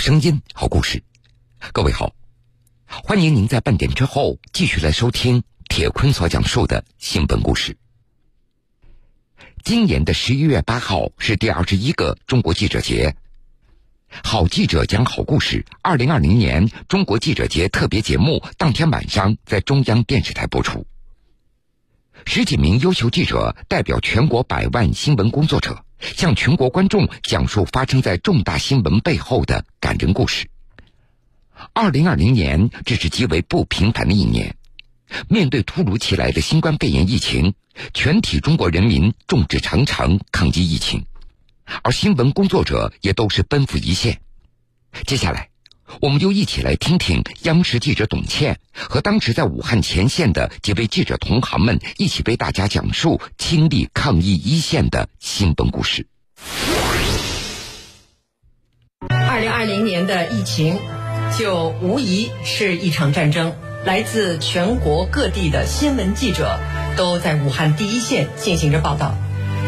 声音，好故事。各位好，欢迎您在半点之后继续来收听铁坤所讲述的新闻故事。今年的十一月八号是第二十一个中国记者节。好记者讲好故事，二零二零年中国记者节特别节目当天晚上在中央电视台播出。十几名优秀记者代表全国百万新闻工作者，向全国观众讲述发生在重大新闻背后的感人故事。二零二零年，这是极为不平凡的一年。面对突如其来的新冠肺炎疫情，全体中国人民众志成城抗击疫情，而新闻工作者也都是奔赴一线。接下来。我们就一起来听听央视记者董倩和当时在武汉前线的几位记者同行们一起为大家讲述亲历抗疫一线的新闻故事。二零二零年的疫情，就无疑是一场战争。来自全国各地的新闻记者都在武汉第一线进行着报道。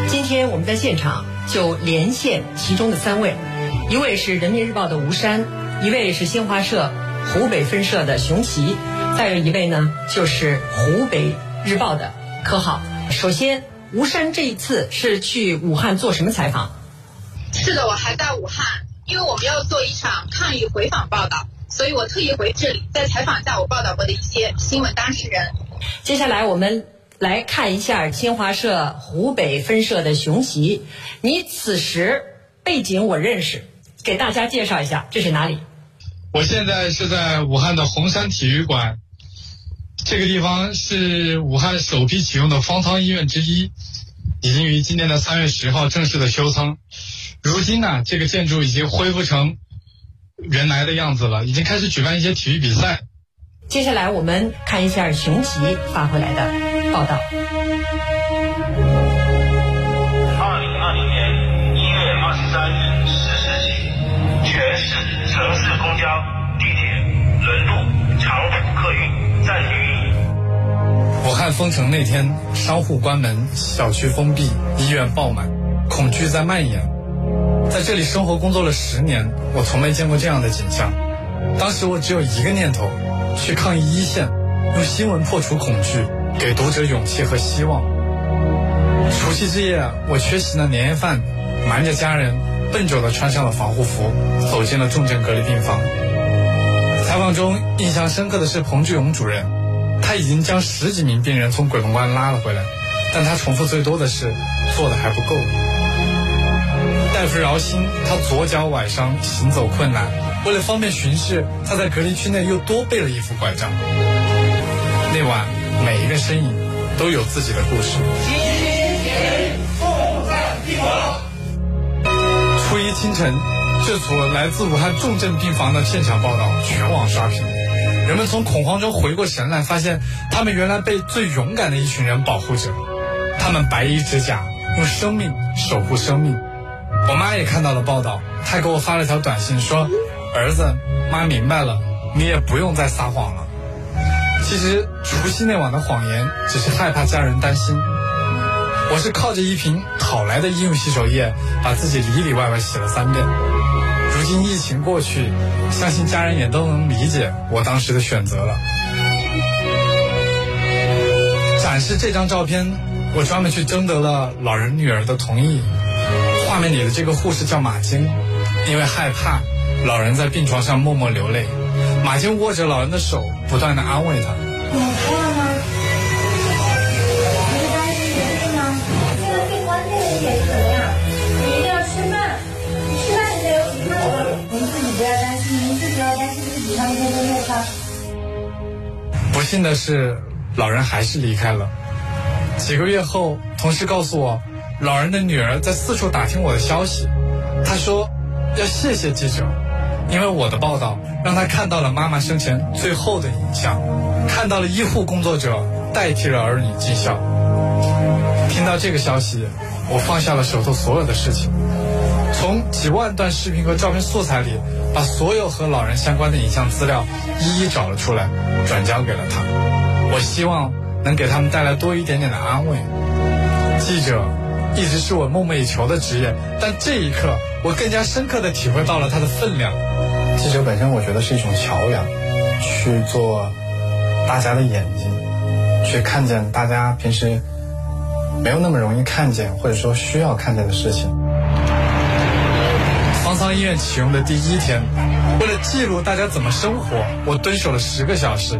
今天我们在现场就连线其中的三位，一位是人民日报的吴山。一位是新华社湖北分社的熊奇，再有一位呢就是湖北日报的柯浩。首先，吴山这一次是去武汉做什么采访？是的，我还在武汉，因为我们要做一场抗疫回访报道，所以我特意回这里，再采访一下我报道过的一些新闻当事人。接下来我们来看一下新华社湖北分社的熊奇，你此时背景我认识，给大家介绍一下，这是哪里？我现在是在武汉的红山体育馆，这个地方是武汉首批启用的方舱医院之一，已经于今年的三月十号正式的修舱。如今呢，这个建筑已经恢复成原来的样子了，已经开始举办一些体育比赛。接下来我们看一下熊奇发回来的报道。汉封城那天，商户关门，小区封闭，医院爆满，恐惧在蔓延。在这里生活工作了十年，我从没见过这样的景象。当时我只有一个念头：去抗疫一线，用新闻破除恐惧，给读者勇气和希望。除夕之夜，我缺席了年夜饭，瞒着家人。笨拙地穿上了防护服，走进了重症隔离病房。采访中印象深刻的是彭志勇主任，他已经将十几名病人从鬼门关拉了回来，但他重复最多的是做的还不够。大夫饶心，他左脚崴伤，行走困难，为了方便巡视，他在隔离区内又多备了一副拐杖。那晚，每一个身影都有自己的故事。初一清晨，这组来自武汉重症病房的现场报道全网刷屏，人们从恐慌中回过神来，发现他们原来被最勇敢的一群人保护着，他们白衣执甲，用生命守护生命。我妈也看到了报道，她给我发了条短信说：“儿子，妈明白了，你也不用再撒谎了。”其实除夕那晚的谎言，只是害怕家人担心。我是靠着一瓶讨来的医用洗手液，把自己里里外外洗了三遍。如今疫情过去，相信家人也都能理解我当时的选择了。展示这张照片，我专门去征得了老人女儿的同意。画面里的这个护士叫马晶，因为害怕老人在病床上默默流泪，马晶握着老人的手，不断的安慰他。幸的是，老人还是离开了。几个月后，同事告诉我，老人的女儿在四处打听我的消息。她说，要谢谢记者，因为我的报道让她看到了妈妈生前最后的影像，看到了医护工作者代替了儿女尽孝。听到这个消息，我放下了手头所有的事情，从几万段视频和照片素材里。把所有和老人相关的影像资料一一找了出来，转交给了他。我希望能给他们带来多一点点的安慰。记者一直是我梦寐以求的职业，但这一刻，我更加深刻地体会到了它的分量。记者本身，我觉得是一种桥梁，去做大家的眼睛，去看见大家平时没有那么容易看见，或者说需要看见的事情。方医院启用的第一天，为了记录大家怎么生活，我蹲守了十个小时。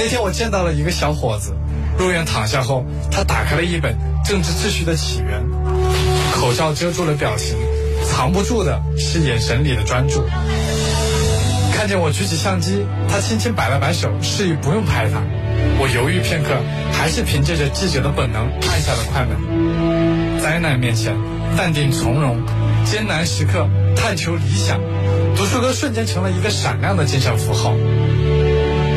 那天我见到了一个小伙子，入院躺下后，他打开了一本《政治秩序的起源》，口罩遮住了表情，藏不住的是眼神里的专注。看见我举起相机，他轻轻摆了摆手，示意不用拍他。我犹豫片刻，还是凭借着记者的本能按下了快门。灾难面前，淡定从容；艰难时刻，探求理想。读书哥瞬间成了一个闪亮的精神符号。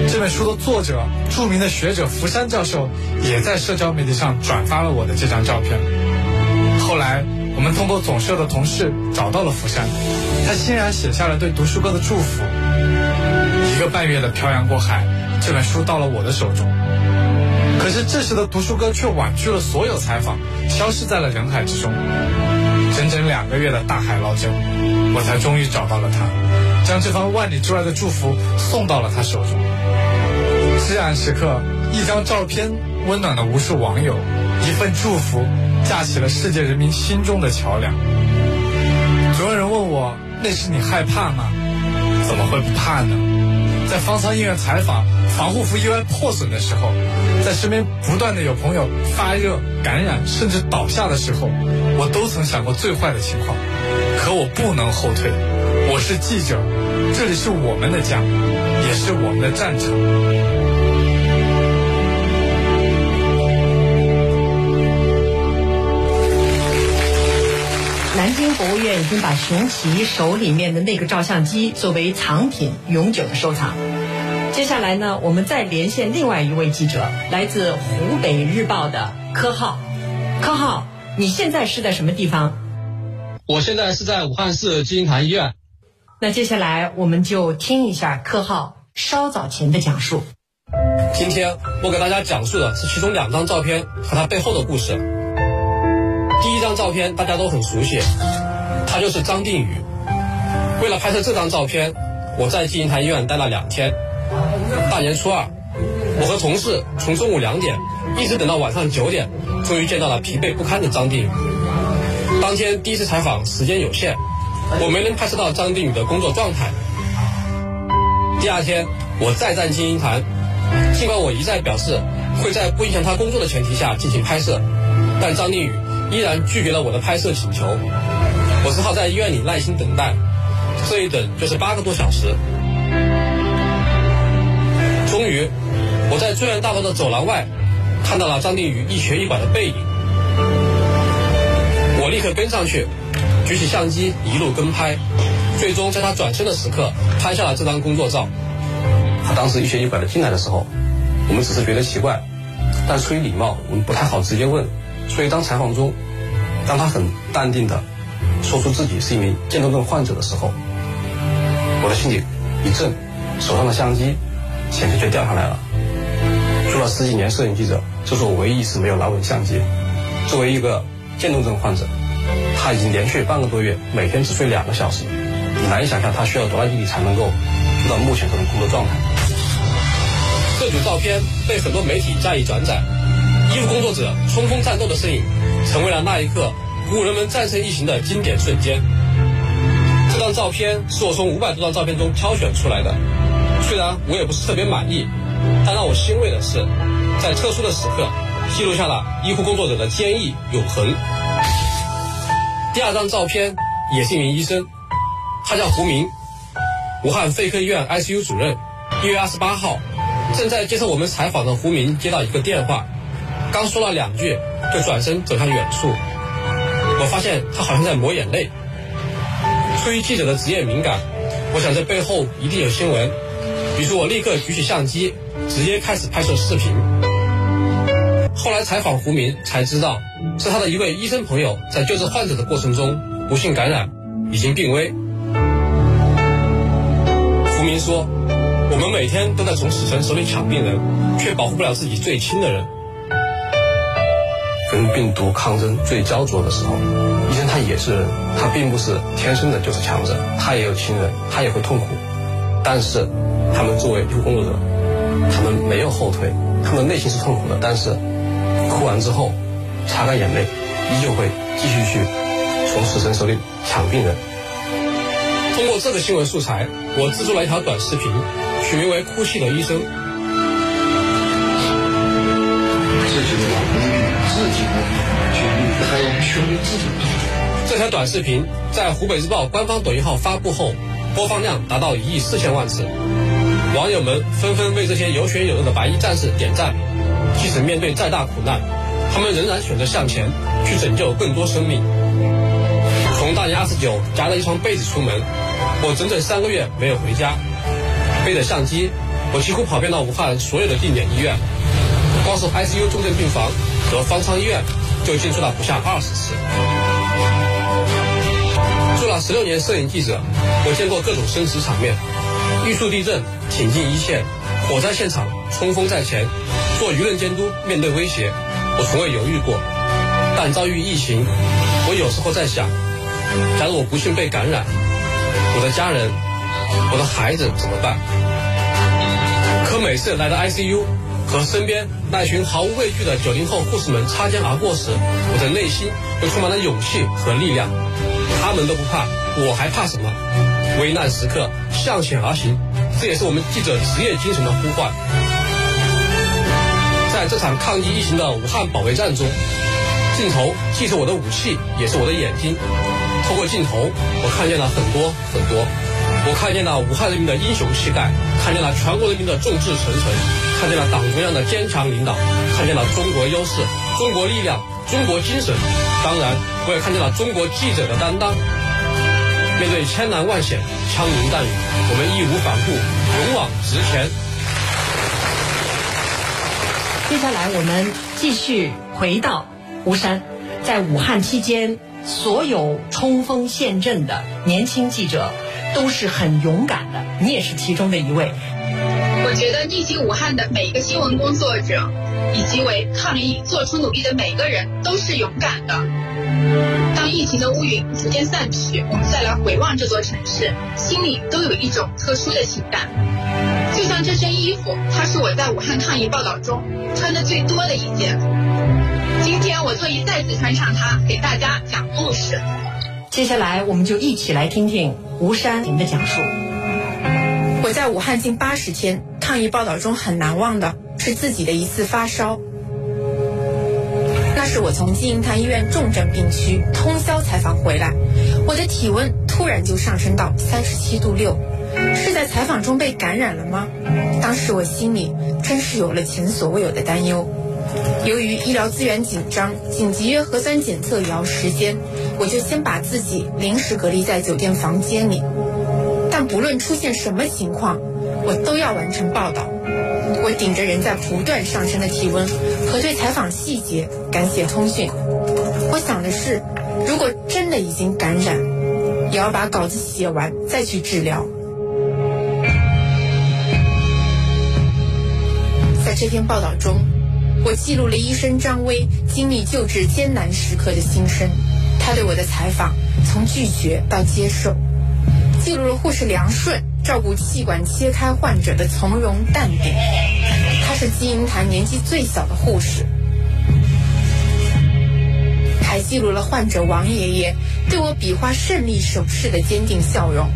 这本书的作者，著名的学者福山教授，也在社交媒体上转发了我的这张照片。后来，我们通过总社的同事找到了福山，他欣然写下了对读书哥的祝福。一个半月的漂洋过海，这本书到了我的手中。可是这时的读书哥却婉拒了所有采访，消失在了人海之中。整整两个月的大海捞针，我才终于找到了他，将这番万里之外的祝福送到了他手中。至暗时刻，一张照片温暖了无数网友，一份祝福架起了世界人民心中的桥梁。总有人问我，那时你害怕吗？怎么会不怕呢？在方舱医院采访，防护服意外破损的时候，在身边不断的有朋友发热、感染，甚至倒下的时候，我都曾想过最坏的情况。可我不能后退，我是记者，这里是我们的家，也是我们的战场。南京博物院已经把熊奇手里面的那个照相机作为藏品永久的收藏。接下来呢，我们再连线另外一位记者，来自湖北日报的柯浩。柯浩，你现在是在什么地方？我现在是在武汉市金银潭医院。那接下来我们就听一下柯浩稍早前的讲述。今天我给大家讲述的是其中两张照片和它背后的故事。第一张照片大家都很熟悉，他就是张定宇。为了拍摄这张照片，我在金银潭医院待了两天。大年初二，我和同事从中午两点一直等到晚上九点，终于见到了疲惫不堪的张定宇。当天第一次采访时间有限，我没能拍摄到张定宇的工作状态。第二天，我再战金银潭，尽管我一再表示会在不影响他工作的前提下进行拍摄，但张定宇。依然拒绝了我的拍摄请求，我只好在医院里耐心等待，这一等就是八个多小时。终于，我在住院大楼的走廊外看到了张定宇一瘸一拐的背影，我立刻跟上去，举起相机一路跟拍，最终在他转身的时刻拍下了这张工作照。他当时一瘸一拐的进来的时候，我们只是觉得奇怪，但出于礼貌，我们不太好直接问。所以，当采访中，当他很淡定的说出自己是一名渐冻症患者的时候，我的心里一震，手上的相机险些就掉下来了。做了十几年摄影记者，这是我唯一一次没有拿稳相机。作为一个渐冻症患者，他已经连续半个多月每天只睡两个小时，你难以想象他需要多大毅力才能够做到目前这种工作状态。这组照片被很多媒体加以转载。医务工作者冲锋战斗的身影，成为了那一刻鼓舞人们战胜疫情的经典瞬间。这张照片是我从五百多张照片中挑选出来的，虽然我也不是特别满意，但让我欣慰的是，在特殊的时刻，记录下了医护工作者的坚毅永恒。第二张照片也是一名医生，他叫胡明，武汉肺科医院 ICU 主任。一月二十八号，正在接受我们采访的胡明接到一个电话。刚说了两句，就转身走向远处。我发现他好像在抹眼泪。出于记者的职业敏感，我想这背后一定有新闻。于是我立刻举起相机，直接开始拍摄视频。后来采访胡明才知道，是他的一位医生朋友在救治患者的过程中不幸感染，已经病危。胡明说：“我们每天都在从死神手里抢病人，却保护不了自己最亲的人。”跟病毒抗争最焦灼的时候。医生他也是人，他并不是天生的就是强者，他也有亲人，他也会痛苦。但是，他们作为医务工作者，他们没有后退，他们内心是痛苦的，但是哭完之后，擦干眼泪，依旧会继续去从死神手里抢病人。通过这个新闻素材，我制作了一条短视频，取名为《哭泣的医生》。自己的母语，自己的权利，还要确立自己的。这条短视频在湖北日报官方抖音号发布后，播放量达到一亿四千万次，网友们纷纷为这些有血有肉的白衣战士点赞。即使面对再大苦难，他们仍然选择向前，去拯救更多生命。从大年二十九夹着一床被子出门，我整整三个月没有回家。背着相机，我几乎跑遍了武汉所有的定点医院，光是 ICU 重症病房和方舱医院就进出了不下二十次。做了十六年摄影记者，我见过各种生死场面：玉树地震，挺进一线；火灾现场，冲锋在前；做舆论监督，面对威胁，我从未犹豫过。但遭遇疫情，我有时候在想，假如我不幸被感染，我的家人、我的孩子怎么办？可每次来到 ICU，和身边那群毫无畏惧的九零后护士们擦肩而过时，我的内心又充满了勇气和力量。他们都不怕，我还怕什么？危难时刻向前而行，这也是我们记者职业精神的呼唤。在这场抗击疫情的武汉保卫战中，镜头既是我的武器，也是我的眼睛。透过镜头，我看见了很多很多。我看见了武汉人民的英雄气概，看见了全国人民的众志成城，看见了党中央的坚强领导，看见了中国优势、中国力量、中国精神。当然，我也看见了中国记者的担当。面对千难万险、枪林弹雨，我们义无反顾，勇往直前。接下来，我们继续回到吴山，在武汉期间，所有冲锋陷阵的年轻记者都是很勇敢的，你也是其中的一位。我觉得逆行武汉的每一个新闻工作者，以及为抗疫做出努力的每个人，都是勇敢的。当疫情的乌云逐渐散去，我们再来回望这座城市，心里都有一种特殊的情感。就像这身衣服，它是我在武汉抗疫报道中穿的最多的一件。今天我特意再次穿上它，给大家讲故事。接下来，我们就一起来听听吴山您的讲述。我在武汉近八十天抗疫报道中很难忘的是自己的一次发烧。那是我从金银潭医院重症病区通宵采访回来，我的体温突然就上升到三十七度六，是在采访中被感染了吗？当时我心里真是有了前所未有的担忧。由于医疗资源紧张，紧急约核酸检测也要时间，我就先把自己临时隔离在酒店房间里。但不论出现什么情况，我都要完成报道。我顶着人在不断上升的体温，核对采访细节，赶写通讯。我想的是，如果真的已经感染，也要把稿子写完再去治疗。在这篇报道中，我记录了医生张威经历救治艰难时刻的心声，他对我的采访从拒绝到接受，记录了护士梁顺照顾气管切开患者的从容淡定。她是金银潭年纪最小的护士，还记录了患者王爷爷对我比划胜利手势的坚定笑容。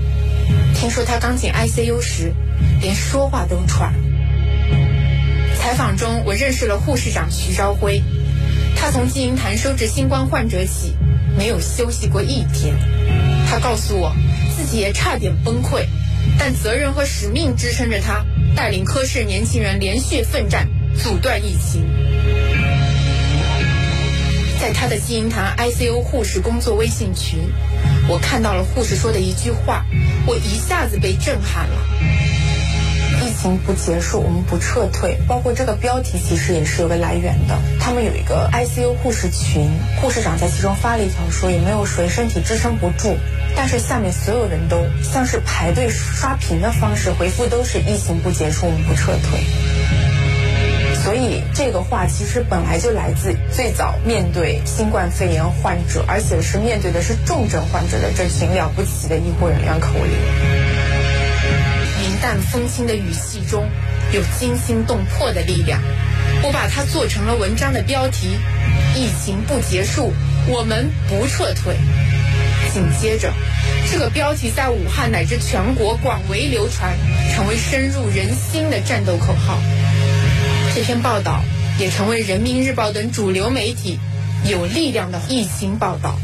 听说他刚进 ICU 时，连说话都喘。采访中，我认识了护士长徐朝辉，他从金银潭收治新冠患者起，没有休息过一天。他告诉我，自己也差点崩溃，但责任和使命支撑着他，带领科室年轻人连续奋战，阻断疫情。在他的金银潭 ICU 护士工作微信群，我看到了护士说的一句话，我一下子被震撼了。疫情不结束，我们不撤退。包括这个标题其实也是有个来源的。他们有一个 ICU 护士群，护士长在其中发了一条说：“也没有谁身体支撑不住。”但是下面所有人都像是排队刷屏的方式回复，都是疫情不结束，我们不撤退。所以这个话其实本来就来自最早面对新冠肺炎患者，而且是面对的是重症患者的这群了不起的医护人员口里。云淡风轻的语气中有惊心动魄的力量，我把它做成了文章的标题：疫情不结束，我们不撤退。紧接着，这个标题在武汉乃至全国广为流传，成为深入人心的战斗口号。这篇报道也成为人民日报等主流媒体有力量的疫情报道。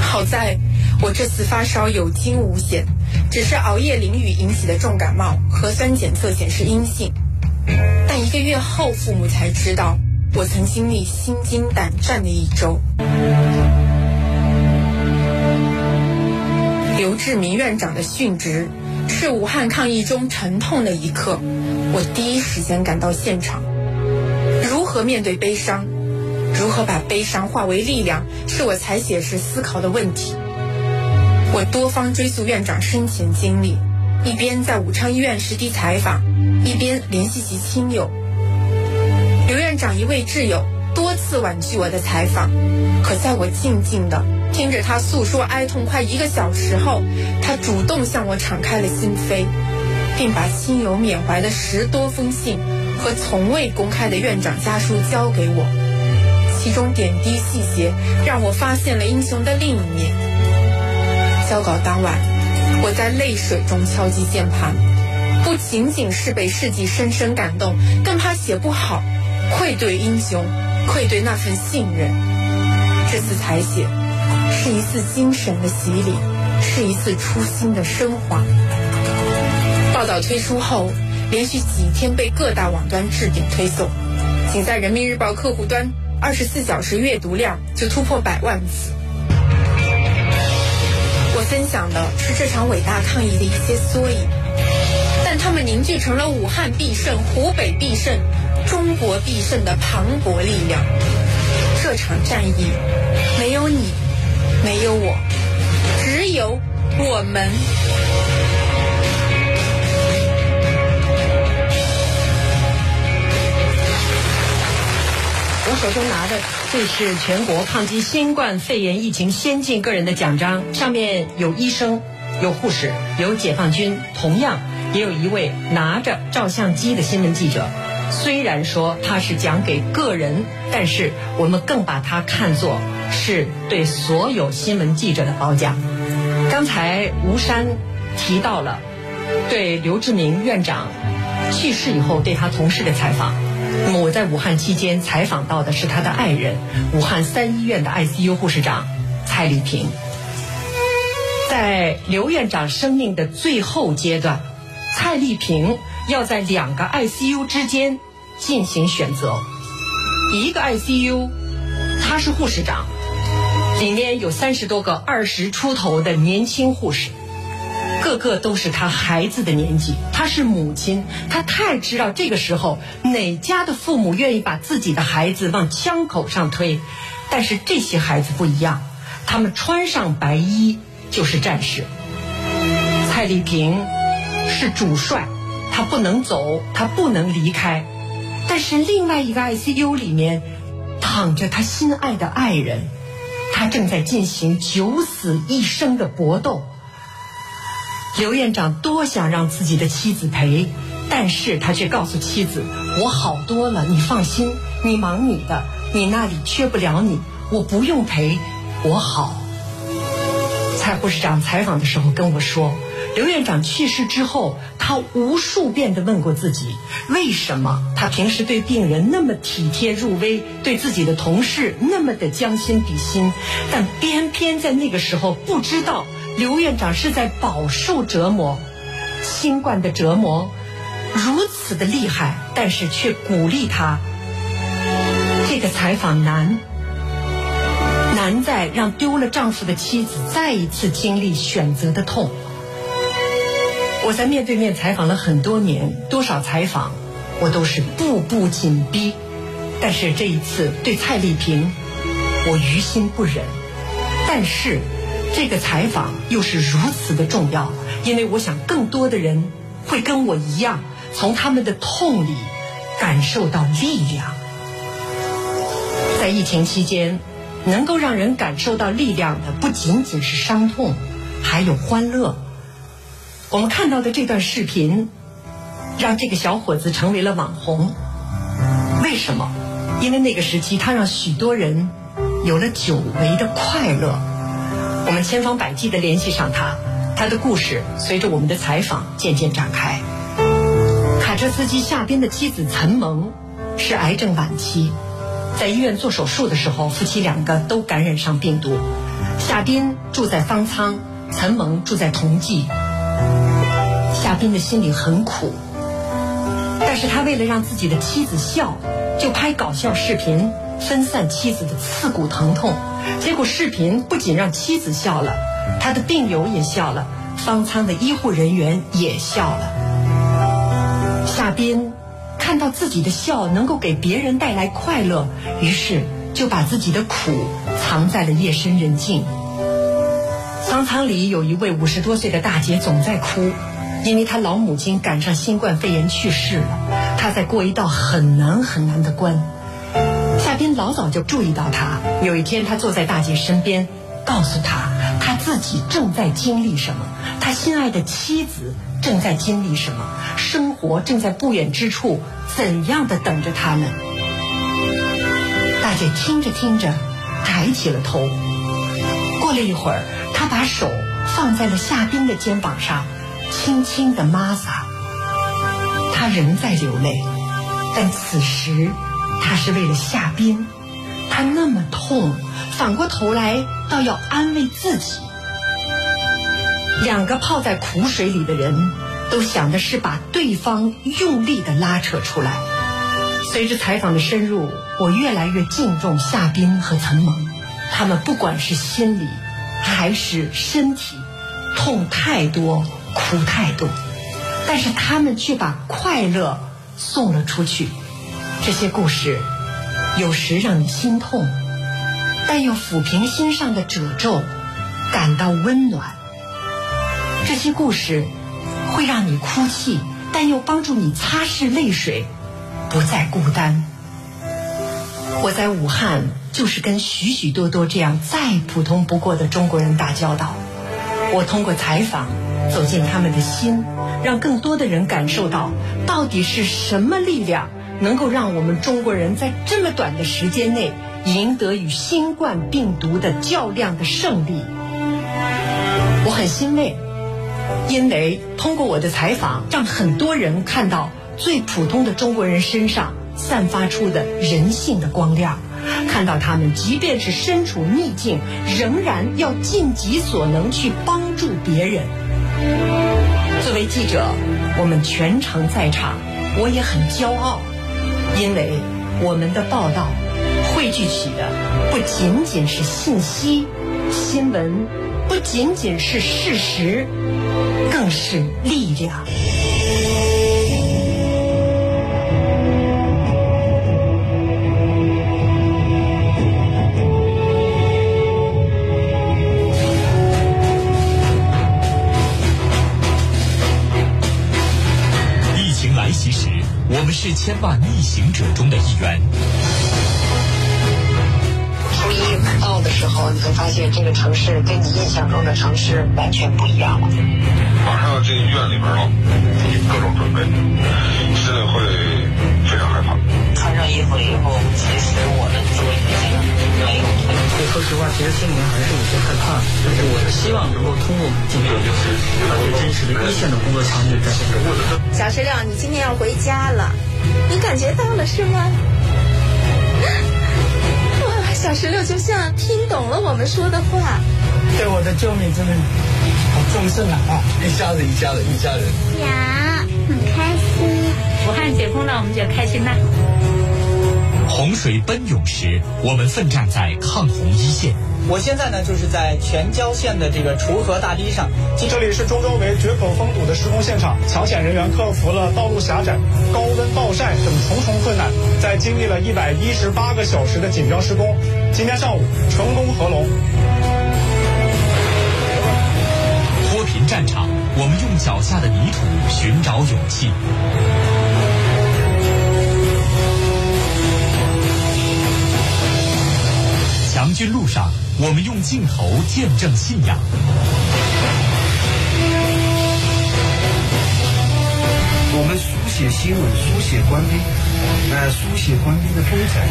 好在我这次发烧有惊无险，只是熬夜淋雨引起的重感冒，核酸检测显示阴性。但一个月后，父母才知道我曾经历心惊胆战的一周。刘志明院长的殉职，是武汉抗疫中沉痛的一刻。我第一时间赶到现场。如何面对悲伤，如何把悲伤化为力量，是我采写时思考的问题。我多方追溯院长生前经历，一边在武昌医院实地采访，一边联系其亲友。刘院长一位挚友多次婉拒我的采访，可在我静静的。听着他诉说哀痛快一个小时后，他主动向我敞开了心扉，并把亲友缅怀的十多封信和从未公开的院长家书交给我，其中点滴细节让我发现了英雄的另一面。交稿当晚，我在泪水中敲击键盘，不仅仅是被事迹深深感动，更怕写不好，愧对英雄，愧对那份信任。这次采写。是一次精神的洗礼，是一次初心的升华。报道推出后，连续几天被各大网端置顶推送，仅在人民日报客户端二十四小时阅读量就突破百万次。我分享的是这场伟大抗疫的一些缩影，但它们凝聚成了武汉必胜、湖北必胜、中国必胜的磅礴力量。这场战役，没有你。没有我，只有我们。我手中拿的这是全国抗击新冠肺炎疫情先进个人的奖章，上面有医生、有护士、有解放军，同样也有一位拿着照相机的新闻记者。虽然说他是讲给个人，但是我们更把它看作。是对所有新闻记者的褒奖。刚才吴山提到了对刘志明院长去世以后对他同事的采访。那么我在武汉期间采访到的是他的爱人，武汉三医院的 ICU 护士长蔡丽萍。在刘院长生命的最后阶段，蔡丽萍要在两个 ICU 之间进行选择，一个 ICU，她是护士长。里面有三十多个二十出头的年轻护士，个个都是他孩子的年纪。他是母亲，他太知道这个时候哪家的父母愿意把自己的孩子往枪口上推。但是这些孩子不一样，他们穿上白衣就是战士。蔡丽萍是主帅，他不能走，他不能离开。但是另外一个 ICU 里面躺着他心爱的爱人。他正在进行九死一生的搏斗。刘院长多想让自己的妻子陪，但是他却告诉妻子：“我好多了，你放心，你忙你的，你那里缺不了你，我不用陪，我好。”蔡护士长采访的时候跟我说。刘院长去世之后，他无数遍地问过自己：为什么他平时对病人那么体贴入微，对自己的同事那么的将心比心，但偏偏在那个时候不知道刘院长是在饱受折磨，新冠的折磨如此的厉害，但是却鼓励他。这个采访难，难在让丢了丈夫的妻子再一次经历选择的痛。我在面对面采访了很多年，多少采访，我都是步步紧逼。但是这一次对蔡丽萍，我于心不忍。但是这个采访又是如此的重要，因为我想更多的人会跟我一样，从他们的痛里感受到力量。在疫情期间，能够让人感受到力量的，不仅仅是伤痛，还有欢乐。我们看到的这段视频，让这个小伙子成为了网红。为什么？因为那个时期，他让许多人有了久违的快乐。我们千方百计地联系上他，他的故事随着我们的采访渐渐展开。卡车司机夏斌的妻子岑萌是癌症晚期，在医院做手术的时候，夫妻两个都感染上病毒。夏斌住在方舱，岑萌住在同济。夏斌的心里很苦，但是他为了让自己的妻子笑，就拍搞笑视频分散妻子的刺骨疼痛。结果视频不仅让妻子笑了，他的病友也笑了，方舱的医护人员也笑了。夏斌看到自己的笑能够给别人带来快乐，于是就把自己的苦藏在了夜深人静。方舱里有一位五十多岁的大姐总在哭。因为他老母亲赶上新冠肺炎去世了，他在过一道很难很难的关。夏斌老早就注意到他。有一天，他坐在大姐身边，告诉她他自己正在经历什么，他心爱的妻子正在经历什么，生活正在不远之处怎样的等着他们。大姐听着听着，抬起了头。过了一会儿，她把手放在了夏斌的肩膀上。轻轻的抹撒，他仍在流泪，但此时他是为了夏冰。他那么痛，反过头来倒要安慰自己。两个泡在苦水里的人，都想的是把对方用力的拉扯出来。随着采访的深入，我越来越敬重夏冰和岑萌，他们不管是心理还是身体，痛太多。苦太多，但是他们却把快乐送了出去。这些故事有时让你心痛，但又抚平心上的褶皱，感到温暖。这些故事会让你哭泣，但又帮助你擦拭泪水，不再孤单。我在武汉就是跟许许多多这样再普通不过的中国人打交道。我通过采访。走进他们的心，让更多的人感受到，到底是什么力量能够让我们中国人在这么短的时间内赢得与新冠病毒的较量的胜利。我很欣慰，因为通过我的采访，让很多人看到最普通的中国人身上散发出的人性的光亮，看到他们即便是身处逆境，仍然要尽己所能去帮助别人。作为记者，我们全程在场，我也很骄傲，因为我们的报道汇聚起的不仅仅是信息、新闻，不仅仅是事实，更是力量。们是千万逆行者中的一员。初一到的时候，你会发现这个城市跟你印象中的城市完全不一样了。马上要进医院里边了，各种准备，心里会非常害怕。穿上衣服了以后，其实我的做已经没有。说实话，其实心里面还是有些害怕。但是我希望能够通过我们今天把最真实的一线的工作场景展现给我。小石榴，你今天要回家了，你感觉到了是吗？哇，小石榴就像听懂了我们说的话。对我的救命真的好重视啊！一家人，一家人，一家人。呀，很开心。武汉解封了，我们就开心啦。洪水奔涌时，我们奋战在抗洪一线。我现在呢，就是在全椒县的这个锄禾大堤上，这里是周周围决口封堵的施工现场。抢险人员克服了道路狭窄、高温暴晒等重重困难，在经历了一百一十八个小时的紧张施工，今天上午成功合龙。脱贫战场，我们用脚下的泥土寻找勇气。我们用镜头见证信仰。我们书写新闻，书写官兵，呃，书写官兵的风采，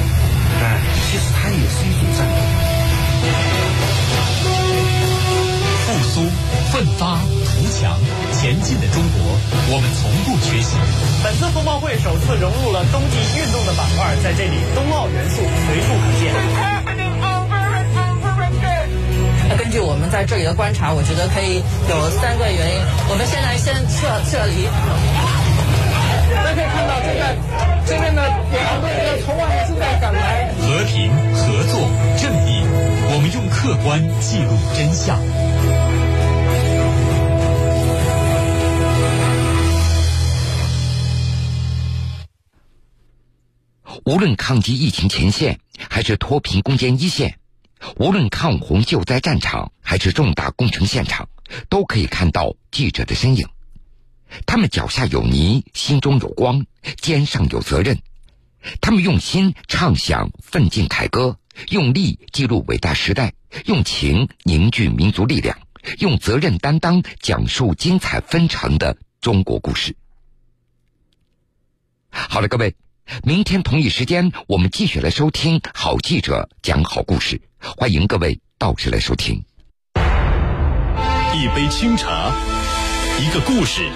哎、其实它也是一种战斗。复苏、奋发、图强、前进的中国，我们从不缺席。本次冬奥会首次融入了冬季运动的板块，在这里冬奥元素随处可见。根据我们在这里的观察，我觉得可以有三个原因。我们现在先撤撤离。大家可以看到，这个这边的有很多人从外面正在赶来。和平、合作、正义，我们用客观记录真相。无论抗击疫情前线，还是脱贫攻坚一线，无论抗洪救灾战场，还是重大工程现场，都可以看到记者的身影。他们脚下有泥，心中有光，肩上有责任。他们用心唱响奋进凯歌，用力记录伟大时代，用情凝聚民族力量，用责任担当讲述精彩纷呈的中国故事。好了，各位，明天同一时间我们继续来收听好记者讲好故事，欢迎各位到时来收听。一杯清茶，一个故事。